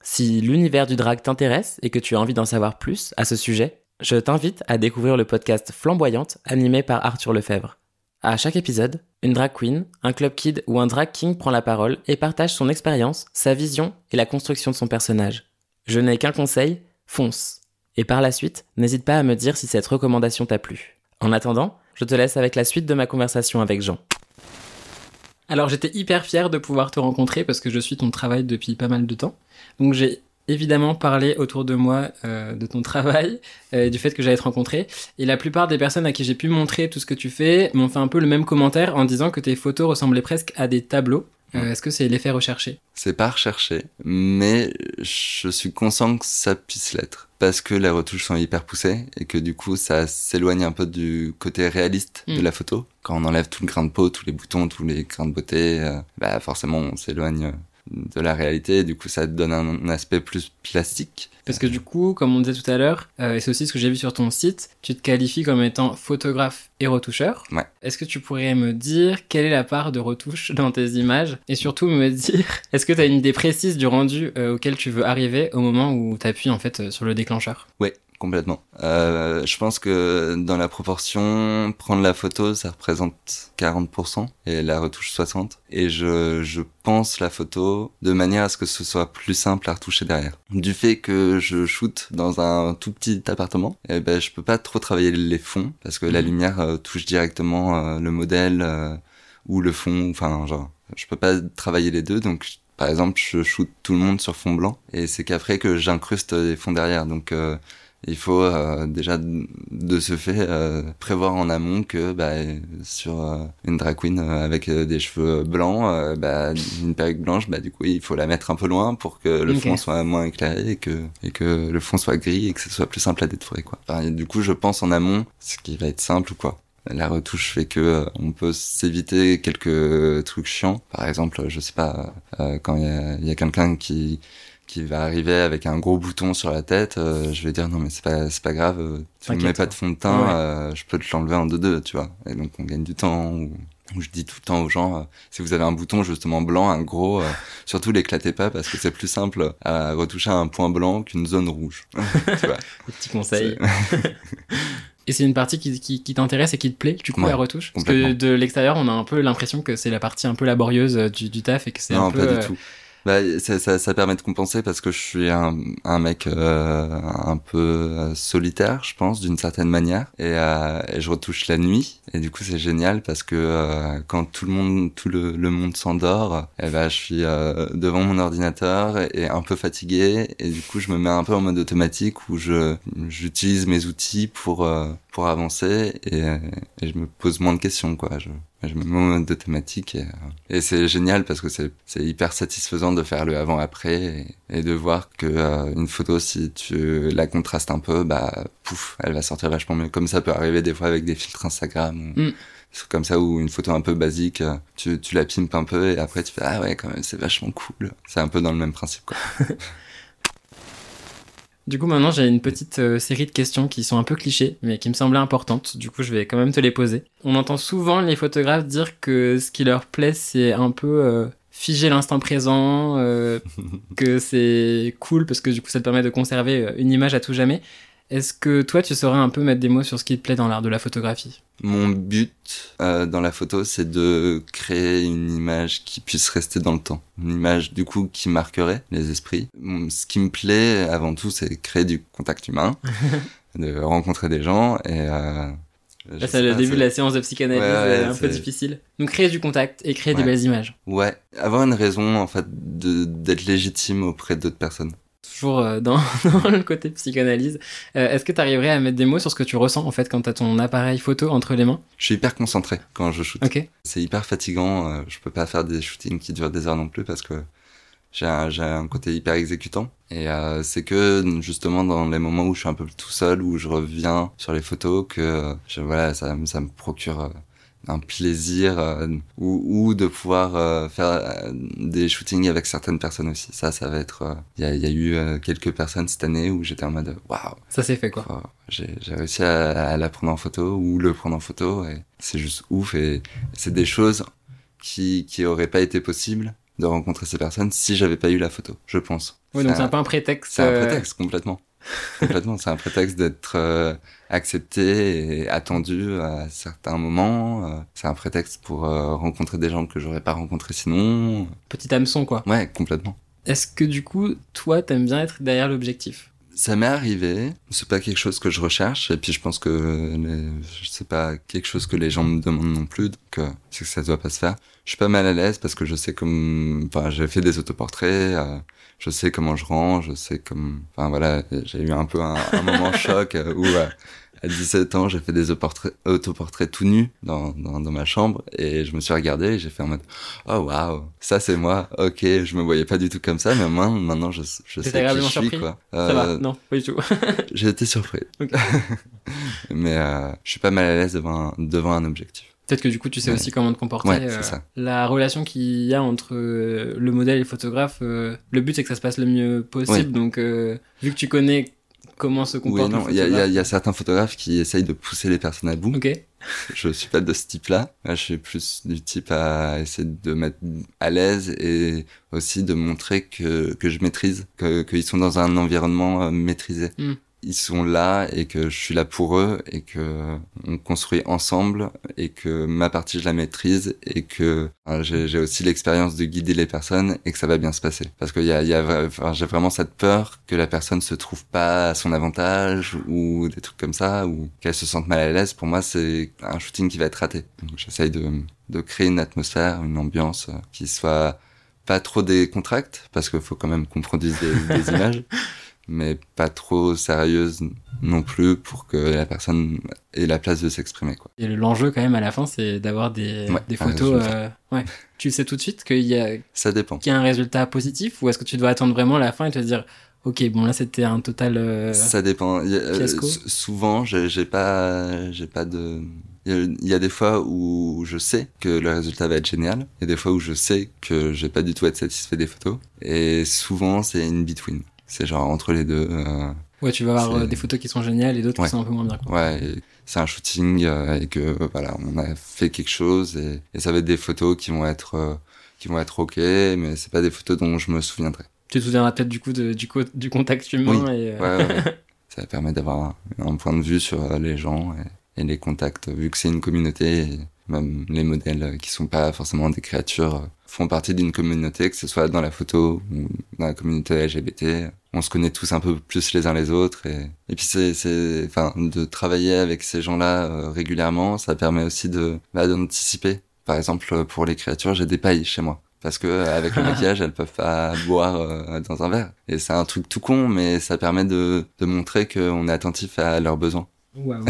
Si l'univers du drag t'intéresse et que tu as envie d'en savoir plus à ce sujet, je t'invite à découvrir le podcast Flamboyante animé par Arthur Lefebvre. À chaque épisode, une drag queen, un club kid ou un drag king prend la parole et partage son expérience, sa vision et la construction de son personnage. Je n'ai qu'un conseil, fonce. Et par la suite, n'hésite pas à me dire si cette recommandation t'a plu. En attendant, je te laisse avec la suite de ma conversation avec Jean. Alors j'étais hyper fier de pouvoir te rencontrer parce que je suis ton travail depuis pas mal de temps. Donc j'ai évidemment parlé autour de moi euh, de ton travail, euh, et du fait que j'allais te rencontrer. Et la plupart des personnes à qui j'ai pu montrer tout ce que tu fais m'ont fait un peu le même commentaire en disant que tes photos ressemblaient presque à des tableaux. Euh, Est-ce que c'est l'effet recherché? C'est pas recherché, mais je suis conscient que ça puisse l'être. Parce que les retouches sont hyper poussées et que du coup ça s'éloigne un peu du côté réaliste de Mm. la photo. Quand on enlève tout le grain de peau, tous les boutons, tous les grains de beauté, euh, bah forcément on s'éloigne de la réalité et du coup ça donne un aspect plus plastique. Parce que du coup, comme on disait tout à l'heure, euh, et c'est aussi ce que j'ai vu sur ton site, tu te qualifies comme étant photographe et retoucheur. Ouais. Est-ce que tu pourrais me dire quelle est la part de retouche dans tes images Et surtout me dire, est-ce que tu as une idée précise du rendu euh, auquel tu veux arriver au moment où tu appuies en fait euh, sur le déclencheur? Ouais, complètement. Euh, je pense que dans la proportion, prendre la photo, ça représente 40% et la retouche 60%. Et je, je pense la photo de manière à ce que ce soit plus simple à retoucher derrière. Du fait que je shoote dans un tout petit appartement, eh ben, je peux pas trop travailler les fonds parce que la Mhm. lumière euh, touche directement euh, le modèle euh, ou le fond. Enfin, genre, je peux pas travailler les deux. Donc, par exemple, je shoot tout le monde sur fond blanc et c'est qu'après que j'incruste les fonds derrière. Donc, euh, il faut euh, déjà de ce fait euh, prévoir en amont que bah, sur euh, une drag queen euh, avec euh, des cheveux blancs, bah, une perruque blanche, bah, du coup il faut la mettre un peu loin pour que le fond soit moins éclairé et que, et que le fond soit gris et que ce soit plus simple à détourer. Quoi. Enfin, et du coup je pense en amont ce qui va être simple ou quoi. la retouche fait que on peut s'éviter quelques trucs chiants. Par exemple, je sais pas, euh, quand il y a, y a quelqu'un qui qui va arriver avec un gros bouton sur la tête, euh, je vais dire non mais c'est pas c'est pas grave, tu ne mets pas de fond de teint, Ouais. euh, je peux te l'enlever en deux deux, tu vois. Et donc on gagne du temps. Ou, ou je dis tout le temps aux gens, euh, si vous avez un bouton justement blanc, un gros, euh, surtout l'éclatez pas parce que c'est plus simple à retoucher un point blanc qu'une zone rouge. tu vois. Des petits conseils. Et c'est une partie qui, qui, qui t'intéresse et qui te plaît, du coup, Ouais, la retouche? Parce que de l'extérieur, on a un peu l'impression que c'est la partie un peu laborieuse euh, du, du taf et que c'est un peu. pas du tout. Bah, ça, ça, ça permet de compenser parce que je suis un, un mec euh, un peu euh, solitaire, je pense, d'une certaine manière, et, euh, et je retouche la nuit. Et du coup, c'est génial parce que euh, quand tout le monde, tout le, le monde s'endort, eh ben, je suis euh, devant mon ordinateur et un peu fatigué, et du coup, je me mets un peu en mode automatique où je j'utilise mes outils pour euh, pour avancer et, et je me pose moins de questions, quoi. Je me mets en mode automatique et, euh, et c'est génial parce que c'est hyper satisfaisant de faire le avant-après et, et de voir que euh, une photo, si tu la contrastes un peu, bah pouf, elle va sortir vachement mieux. Comme ça peut arriver des fois avec des filtres Instagram ou Mm. comme ça où une photo un peu basique, euh, tu, tu la pimpes un peu et après tu fais ah ouais quand même c'est vachement cool. C'est un peu dans le même principe quoi. Du coup, maintenant, j'ai une petite euh, série de questions qui sont un peu clichés, mais qui me semblaient importantes. Du coup, je vais quand même te les poser. On entend souvent les photographes dire que ce qui leur plaît, c'est un peu euh, figer l'instant présent, euh, que c'est cool parce que du coup, ça te permet de conserver une image à tout jamais. Est-ce que toi, tu saurais un peu mettre des mots sur ce qui te plaît dans l'art de la photographie? Mon but euh, dans la photo, c'est de créer une image qui puisse rester dans le temps. Une image, du coup, qui marquerait les esprits. Ce qui me plaît, avant tout, c'est créer du contact humain, de rencontrer des gens et... Euh, Là, c'est le pas, début de la séance de psychanalyse, Ouais, ouais, euh, un peu difficile. Donc, créer du contact et créer des belles images. Ouais, avoir une raison, en fait, d'être légitime auprès d'autres personnes. Toujours euh, dans, dans le côté psychanalyse. Euh, Est-ce que tu arriverais à mettre des mots sur ce que tu ressens en fait quand tu as ton appareil photo entre les mains? Je suis hyper concentré quand je shoot. Ok. C'est hyper fatigant. euh, je peux pas faire des shootings qui durent des heures non plus parce que j'ai un, côté hyper exécutant. Et euh, c'est que justement dans les moments où je suis un peu tout seul, où je reviens sur les photos, que je, voilà, ça, me- ça me procure un plaisir euh, ou, ou de pouvoir euh, faire euh, des shootings avec certaines personnes aussi. Ça, ça va être. euh, Il y, y a eu euh, quelques personnes cette année où j'étais en mode waouh, Ça s'est fait quoi. J'ai j'ai réussi à, à la prendre en photo ou le prendre en photo et c'est juste ouf et c'est des choses qui qui auraient pas été possibles de rencontrer ces personnes si j'avais pas eu la photo, je pense. Oui, donc C'est c'est un peu un prétexte. c'est un euh, prétexte complètement. Complètement, c'est un prétexte d'être euh, accepté et attendu à certains moments. euh, c'est un prétexte pour euh, rencontrer des gens que j'aurais pas rencontrés sinon. Petit hameçon quoi. Ouais, complètement. Est-ce que du coup, toi, t'aimes bien être derrière l'objectif? Ça m'est arrivé, c'est pas quelque chose que je recherche, et puis je pense que c'est pas quelque chose que les gens me demandent non plus, donc euh, c'est que ça doit pas se faire. Je suis pas mal à l'aise parce que je sais comme, enfin j'ai fait des autoportraits, euh, je sais comment je rends, je sais comme, enfin voilà, j'ai eu un peu un, un moment choc euh, où euh, à 17 ans j'ai fait des autoportraits, tout nus dans, dans, dans ma chambre et je me suis regardé et j'ai fait en mode oh waouh ça c'est moi ok je me voyais pas du tout comme ça mais moi maintenant je, je sais qui je suis surpris? quoi Ça va Euh, Non, pas du tout. j'ai été surpris. Mais euh, je suis pas mal à l'aise devant un, devant un objectif. Peut-être que du coup, tu sais Ouais. aussi comment te comporter. Ouais, euh, c'est ça. La relation qu'il y a entre euh, le modèle et le photographe, euh, le but c'est que ça se passe le mieux possible. Donc, euh, vu que tu connais comment se Oui, comporte non, le il y y y a certains photographes qui essayent de pousser les personnes à bout. Ok. Je suis pas de ce type-là. Moi, je suis plus du type à essayer de mettre à l'aise et aussi de montrer que, que je maîtrise, que qu'ils sont dans un environnement euh, maîtrisé. Mm. Ils sont là et que je suis là pour eux et que on construit ensemble et que ma partie je la maîtrise et que j'ai aussi l'expérience de guider les personnes et que ça va bien se passer. Parce qu'il y a, il y a vra- enfin, j'ai vraiment cette peur que la personne se trouve pas à son avantage ou des trucs comme ça ou qu'elle se sente mal à l'aise. Pour moi, c'est un shooting qui va être raté. Donc j'essaye de, de créer une atmosphère, une ambiance euh, qui soit pas trop décontracte parce qu'il faut quand même qu'on produise des, des images mais pas trop sérieuse non plus pour que la personne ait la place de s'exprimer. Quoi. Et l'enjeu quand même à la fin, c'est d'avoir des, Ouais, des photos. euh, ouais. Tu sais tout de suite qu'il y a, Ça dépend. qu'il y a un résultat positif ou est-ce que tu dois attendre vraiment la fin et te dire, ok, bon là c'était un total. euh, Ça dépend. A- euh, souvent, j'ai j'ai pas, j'ai pas de. Il y, a, il y a des fois où je sais que le résultat va être génial, et des fois où je sais que je vais pas du tout être satisfait des photos. Et souvent, c'est in between. C'est genre entre les deux. euh, Ouais, tu vas avoir euh, des photos qui sont géniales et d'autres Ouais. qui sont un peu moins bien. Quoi. ouais, c'est un shooting euh, et que voilà, on a fait quelque chose et, et ça va être des photos qui vont être euh, qui vont être ok, mais c'est pas des photos dont je me souviendrai. Tu te souviendras peut-être du coup de- du, co- du contact humain Oui. et. Ouais, ouais, ça permet d'avoir un, un point de vue sur les gens et, et les contacts, vu que c'est une communauté, et même les modèles qui sont pas forcément des créatures font partie d'une communauté, que ce soit dans la photo ou dans la communauté LGBT. On se connaît tous un peu plus les uns les autres et, et puis c'est, c'est, enfin, de travailler avec ces gens-là euh, régulièrement, ça permet aussi de, bah, d'anticiper. Par exemple, pour les créatures, j'ai des pailles chez moi. Parce que euh, avec le maquillage, elles peuvent pas boire euh, dans un verre. Et c'est un truc tout con, mais ça permet de, de montrer qu'on est attentif à leurs besoins. Waouh.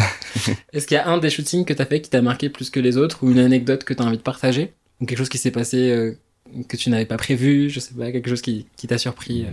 Est-ce qu'il y a un des shootings que t'as fait qui t'a marqué plus que les autres ou une anecdote que t'as envie de partager? Ou quelque chose qui s'est passé euh, que tu n'avais pas prévu Je sais pas, quelque chose qui, qui t'a surpris euh.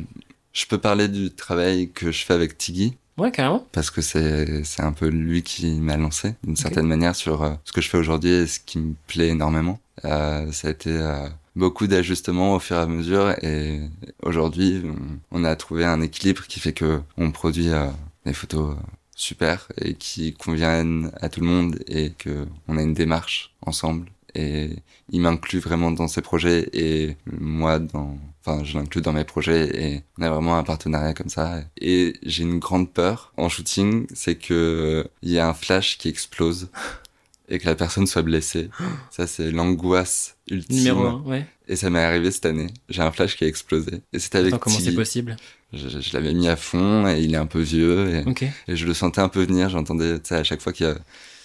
Je peux parler du travail que je fais avec Tiggy, Ouais, carrément. parce que c'est, c'est un peu lui qui m'a lancé, d'une certaine manière, sur euh, ce que je fais aujourd'hui et ce qui me plaît énormément. Euh, ça a été euh, beaucoup d'ajustements au fur et à mesure, et aujourd'hui, on, on a trouvé un équilibre qui fait que on produit euh, des photos super et qui conviennent à tout le monde et que on a une démarche ensemble et il m'inclut vraiment dans ses projets et moi dans enfin je l'inclus dans mes projets et on a vraiment un partenariat comme ça. Et j'ai une grande peur en shooting c'est que euh, il y a un flash qui explose et que la personne soit blessée. Ça c'est l'angoisse ultime. Numéro 1, ouais. et ça m'est arrivé cette année. J'ai un flash qui a explosé. Et c'était avec Attends, comment c'est possible? Je, je l'avais mis à fond et il est un peu vieux et, je le sentais un peu venir. J'entendais, tu sais, à chaque fois que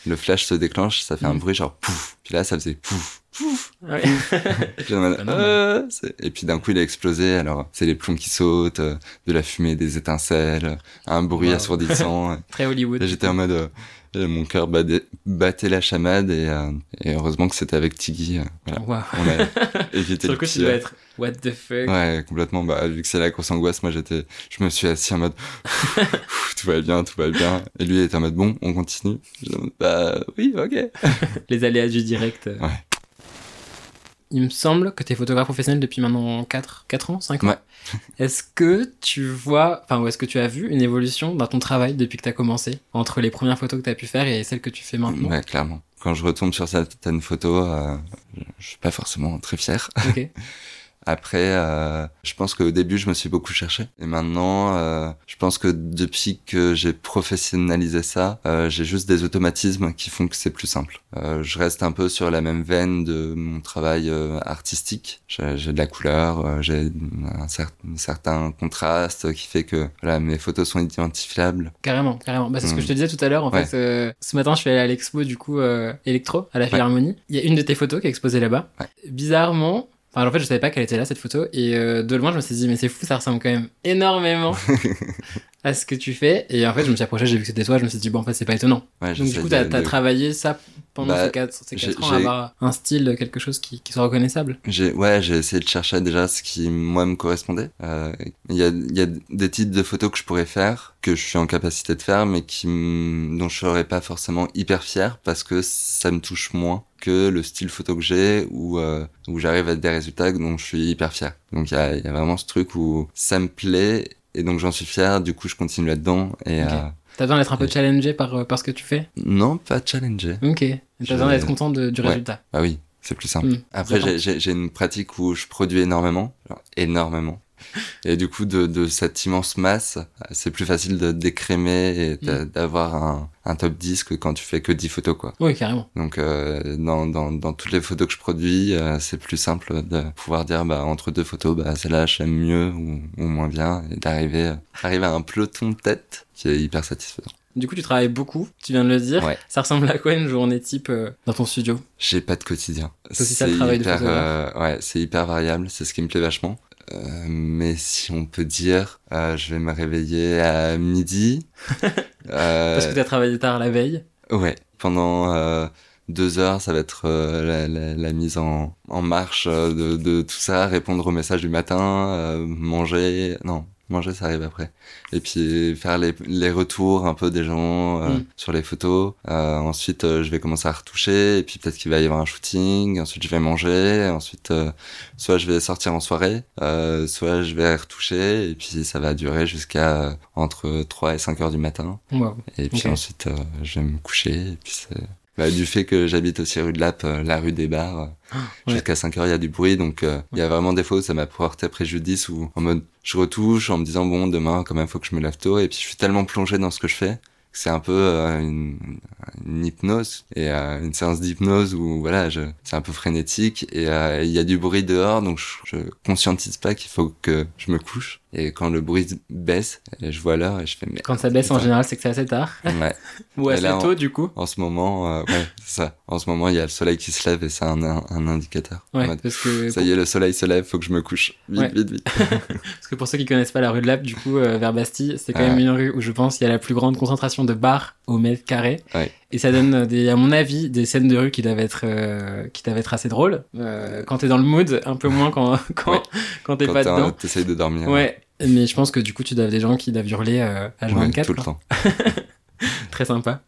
le flash se déclenche, ça fait un Mhm. bruit genre pouf. Puis là, ça faisait pouf, pouf. Ouais. Puis normal. Euh, c'est- et puis d'un coup, il a explosé. Alors, c'est les plombs qui sautent, euh, de la fumée, des étincelles, un bruit Wow. assourdissant. Très Hollywood. j'étais en mode, euh, euh, mon cœur battait, la chamade et, euh, et heureusement que c'était avec Tiggy. euh, voilà. Waouh. On a évité Sur le le coup, tu petit, dois euh, être What the fuck Ouais, complètement. Bah, vu que c'est la grosse angoisse, moi j'étais, je me suis assis en mode, tout va bien, tout va bien. Et lui il était en mode, bon, on continue. En mode, bah, oui, ok. Les aléas du direct. Ouais. Il me semble que tu es photographe professionnel depuis maintenant 4, 4 ans, 5 ans. Ouais. Est-ce que tu vois, enfin, ou est-ce que tu as vu une évolution dans ton travail depuis que tu as commencé Entre les premières photos que tu as pu faire et celles que tu fais maintenant? Ouais, clairement. Quand je retombe sur certaines photos, euh, je suis pas forcément très fier. Ok. Après, euh, je pense qu'au début, je me suis beaucoup cherché. Et maintenant, euh, je pense que depuis que j'ai professionnalisé ça, euh, j'ai juste des automatismes qui font que c'est plus simple. Euh, je reste un peu sur la même veine de mon travail euh, artistique. J'ai de la couleur, euh, j'ai un, cer- un certain contraste qui fait que voilà, mes photos sont identifiables. Carrément, carrément. Bah, c'est ce que Mm. je te disais tout à l'heure. En Ouais. fait, euh, ce matin, je suis allé à l'expo du coup euh, électro à la. Philharmonie. Il y a une de tes photos qui est exposée là-bas. Ouais. Bizarrement. Enfin, en fait, je savais pas qu'elle était là cette photo et euh, de loin, je me suis dit mais c'est fou, ça ressemble quand même énormément à ce que tu fais. Et en fait, je me suis approché, j'ai vu que c'était toi, je me suis dit bon, en fait, c'est pas étonnant. Ouais, Donc du coup, de- t'as as de- travaillé ça pendant Bah, ces 4 ces j'ai- quatre ans, j'ai- avoir un style, quelque chose qui, qui soit reconnaissable. J'ai ouais, j'ai essayé de chercher déjà ce qui moi me correspondait. Euh, Il y a il y a des types de photos que je pourrais faire que je suis en capacité de faire, mais qui dont je serais pas forcément hyper fier parce que ça me touche moins que le style photo que j'ai où euh, où j'arrive à des résultats dont je suis hyper fier. Donc il y a, il y a vraiment ce truc où ça me plaît et donc j'en suis fier. Du coup je continue là-dedans et euh, T'as besoin d'être un peu challengé par, euh, par ce que tu fais? Non pas challenger. Ok. T'as besoin d'être content de- du Ouais. résultat? Ah oui, c'est plus simple. Hmm, Après, j'ai une pratique où je produis énormément, genre énormément. Et du coup, de, de cette immense masse, c'est plus facile de d'écrémer et d'a- d'avoir un, un top 10 que quand tu fais que 10 photos, quoi. Oui, carrément. Donc, euh, dans, dans, dans toutes les photos que je produis, euh, c'est plus simple de pouvoir dire, bah, entre deux photos, bah, celle-là, je l'aime mieux ou, ou moins bien, et d'arriver arriver à un peloton de tête qui est hyper satisfaisant. Du coup, tu travailles beaucoup, tu viens de le dire. Ouais. Ça ressemble à quoi une journée type euh, dans ton studio? J'ai pas de quotidien. C'est aussi ça, le travail de hyper, euh, ouais, c'est hyper variable. C'est ce qui me plaît vachement. Euh, mais si on peut dire, euh, je vais me réveiller à midi. Euh, Parce que t'as travaillé tard la veille. Ouais, pendant euh, deux heures, ça va être la, la- la mise en, en marche de, de tout ça, répondre aux messages du matin, manger, non, manger ça arrive après. Et puis faire les, les retours un peu des gens euh, Mm. sur les photos. Euh, ensuite, euh, je vais commencer à retoucher, et puis peut-être qu'il va y avoir un shooting. Ensuite, je vais manger. Ensuite, euh, soit je vais sortir en soirée, euh, soit je vais retoucher, et puis ça va durer jusqu'à euh, entre 3 et 5 heures du matin. Wow. Et puis Ok. ensuite, euh, je vais me coucher. Et puis c'est... Bah, du fait que j'habite aussi rue de Lappe, euh, la rue des bars, euh, ouais. jusqu'à 5 heures, il y a du bruit. Donc, euh, il y a vraiment des fois où ça m'a porté préjudice ou en mode, je retouche en me disant, bon, demain, quand même, faut que je me lève tôt. Et puis, je suis tellement plongé dans ce que je fais que c'est un peu euh, une, une hypnose et euh, une séance d'hypnose où voilà je c'est un peu frénétique et euh, il y a du bruit dehors donc je, je conscientise pas qu'il faut que je me couche et quand le bruit baisse je vois l'heure et je fais mais Quand ça baisse en général, c'est que c'est assez tard. ouais Ou assez là, tôt, du coup. en ce moment, euh, ouais, c'est ça. En ce moment, il y a le soleil qui se lève et c'est un, un, un indicateur. Ouais, mode, parce que, ça y est, le soleil se lève, faut que je me couche. Vite, Ouais. vite, vite. parce que pour ceux qui connaissent pas la rue de Lappe, du coup, euh, vers Bastille, c'est quand même une rue où je pense il y a la plus grande concentration de bars au mètre carré. Ouais. Et ça donne, des, à mon avis, des scènes de rue qui doivent être, euh, qui doivent être assez drôles. Euh, quand t'es dans le mood, un peu moins quand, quand, Ouais. quand t'es pas dedans. t'essayes de dormir. Ouais. Mais je pense que du coup, tu dois avoir des gens qui doivent hurler euh, Ouais, H24. tout le temps. Très sympa.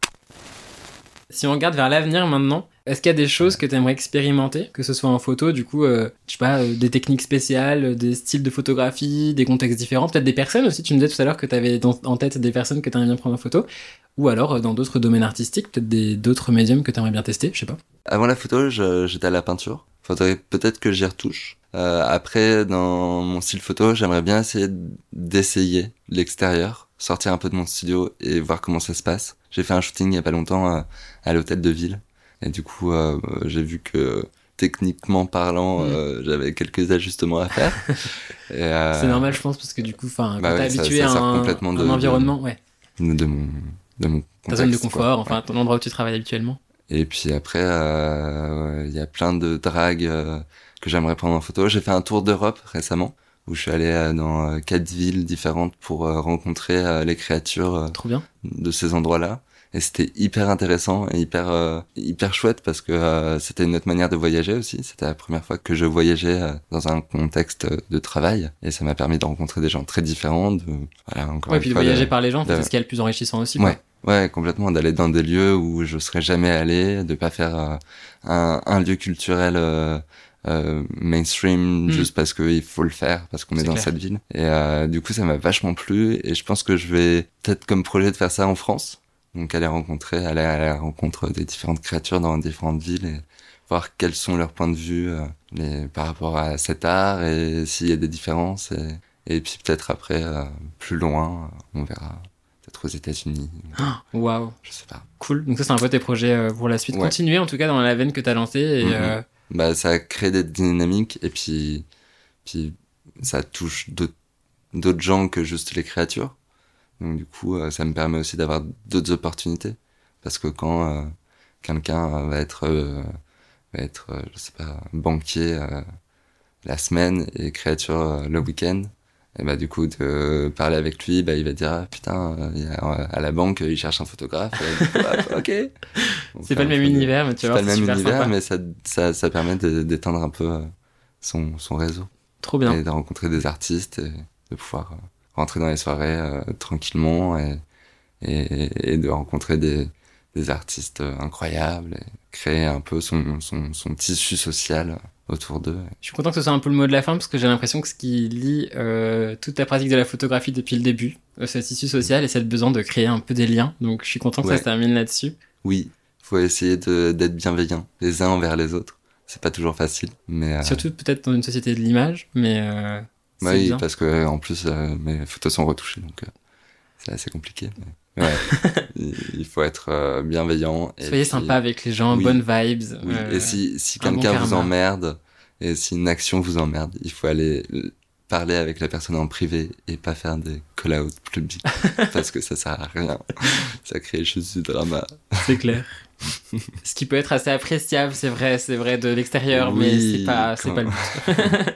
Si on regarde vers l'avenir maintenant, est-ce qu'il y a des choses que tu aimerais expérimenter, que ce soit en photo, du coup, euh, je sais pas, euh, des techniques spéciales, euh, des styles de photographie, des contextes différents, peut-être des personnes aussi, tu me disais tout à l'heure que tu avais en tête des personnes que tu aimerais bien prendre en photo, ou alors euh, dans d'autres domaines artistiques, peut-être d'autres médiums que tu aimerais bien tester, je sais pas. Avant la photo, j'étais à la peinture. Faudrait peut-être que j'y retouche. Après, dans mon style photo, j'aimerais bien essayer d'essayer l'extérieur, sortir un peu de mon studio et voir comment ça se passe. J'ai fait un shooting il y a pas longtemps euh, à l'hôtel de ville. Et du coup, euh, j'ai vu que techniquement parlant, Mm. euh, j'avais quelques ajustements à faire. Euh, C'est normal, je pense, parce que du coup, enfin, bah quand t'es ouais, ça- habitué ça à un, complètement de- un de- environnement, ouais, De mon, de mon ta zone de contexte, confort, quoi. enfin, ton endroit où tu travailles habituellement. Et puis après, euh, il y a plein de dragues que j'aimerais prendre en photo. J'ai fait un tour d'Europe récemment où je suis allé dans euh, quatre villes différentes pour euh, rencontrer euh, les créatures Trop bien. de ces endroits-là. Et c'était hyper intéressant et hyper euh, hyper chouette parce que euh, c'était une autre manière de voyager aussi. C'était la première fois que je voyageais euh, dans un contexte de travail et ça m'a permis de rencontrer des gens très différents. De, voilà, encore Ouais, une puis de voyager de- par les gens, de- c'est ce qui est le plus enrichissant aussi. quoi. Ouais, ouais, complètement. D'aller dans des lieux où je serais jamais allé, de pas faire euh, un, un lieu culturel euh, euh, mainstream Mm. juste parce qu'il faut le faire, parce qu'on est, dans clair. cette ville. Et euh, du coup, ça m'a vachement plu. Et je pense que je vais peut-être comme projet de faire ça en France. Donc aller rencontrer, aller à la rencontre des différentes créatures dans différentes villes et voir quels sont leurs points de vue euh, les, par rapport à cet art et s'il y a des différences. Et, et puis peut-être après, euh, plus loin, on verra. Peut-être aux États-Unis. Waouh. Je sais pas. Cool. Donc ça, c'est un peu tes projets euh, pour la suite. Ouais. Continuer en tout cas dans la veine que t'as lancée et Mhm. euh, Bah, ça crée des dynamiques et puis, puis ça touche d'autres gens que juste les créatures. Donc du coup, euh, ça me permet aussi d'avoir d'autres opportunités. Parce que quand euh, quelqu'un euh, va être, euh, va être, euh, je sais pas, banquier euh, la semaine et créature le week-end, et bah du coup de parler avec lui, bah il va dire ah, putain, euh, euh, à la banque il cherche un photographe. Ah, ok. C'est pas le même univers, mais tu c'est vas pas le c'est même univers, sympa. mais ça, ça, ça permet d'étendre un peu euh, son, son réseau Trop bien. et de rencontrer des artistes et de pouvoir euh, rentrer dans les soirées euh, tranquillement et, et, et de rencontrer des, des artistes euh, incroyables et créer un peu son, son, son tissu social euh, autour d'eux. Je suis content que ce soit un peu le mot de la fin parce que j'ai l'impression que ce qui lie euh, toute ta pratique de la photographie depuis le début, euh, ce tissu social et cette besoin de créer un peu des liens. Donc je suis content que ça se termine là-dessus. Oui, faut essayer d'être bienveillant les uns envers les autres. C'est pas toujours facile, mais euh, Surtout peut-être dans une société de l'image, mais euh, c'est oui, bien. parce que en plus mes photos sont retouchées, donc c'est assez compliqué. mais- ouais, il faut être euh, bienveillant. et Soyez puis- sympa avec les gens, oui. bonnes vibes. Oui, euh, et si, si bon quelqu'un vous emmerde, et si une action vous emmerde, il faut aller parler avec la personne en privé et pas faire des call-out publics, parce que ça sert à rien. Ça crée juste du drama. C'est clair. Ce qui peut être assez appréciable, c'est vrai, c'est vrai de l'extérieur, mais c'est pas, c'est pas le but.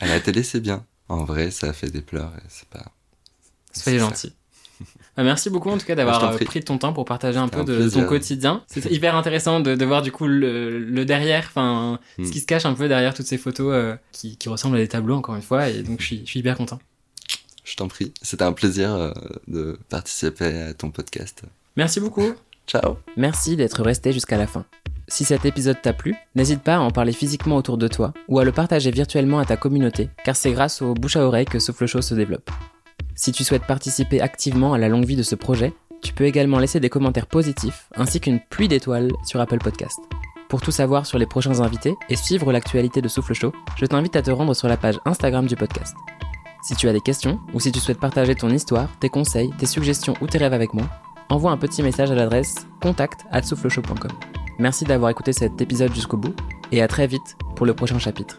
À la télé, c'est bien. En vrai, ça fait des pleurs et c'est pas. Soyez gentil. Bah, Merci beaucoup en tout cas d'avoir euh, pris ton temps pour partager un peu un de plaisir. ton quotidien. C'était hyper intéressant de, de voir du coup le, le derrière, enfin ce Mm. qui se cache un peu derrière toutes ces photos euh, qui, qui ressemblent à des tableaux encore une fois et donc je suis, je suis hyper content. Je t'en prie. C'était un plaisir euh, de participer à ton podcast. Merci beaucoup. Ciao. Merci d'être resté jusqu'à la fin. Si cet épisode t'a plu, n'hésite pas à en parler physiquement autour de toi ou à le partager virtuellement à ta communauté, car c'est grâce au bouche à oreille que Souffle Chaud se développe. Si tu souhaites participer activement à la longue vie de ce projet, tu peux également laisser des commentaires positifs ainsi qu'une pluie d'étoiles sur Apple Podcast. Pour tout savoir sur les prochains invités et suivre l'actualité de Souffle Chaud, je t'invite à te rendre sur la page Instagram du podcast. Si tu as des questions ou si tu souhaites partager ton histoire, tes conseils, tes suggestions ou tes rêves avec moi, envoie un petit message à l'adresse contact@souffleshow.com. Merci d'avoir écouté cet épisode jusqu'au bout et à très vite pour le prochain chapitre.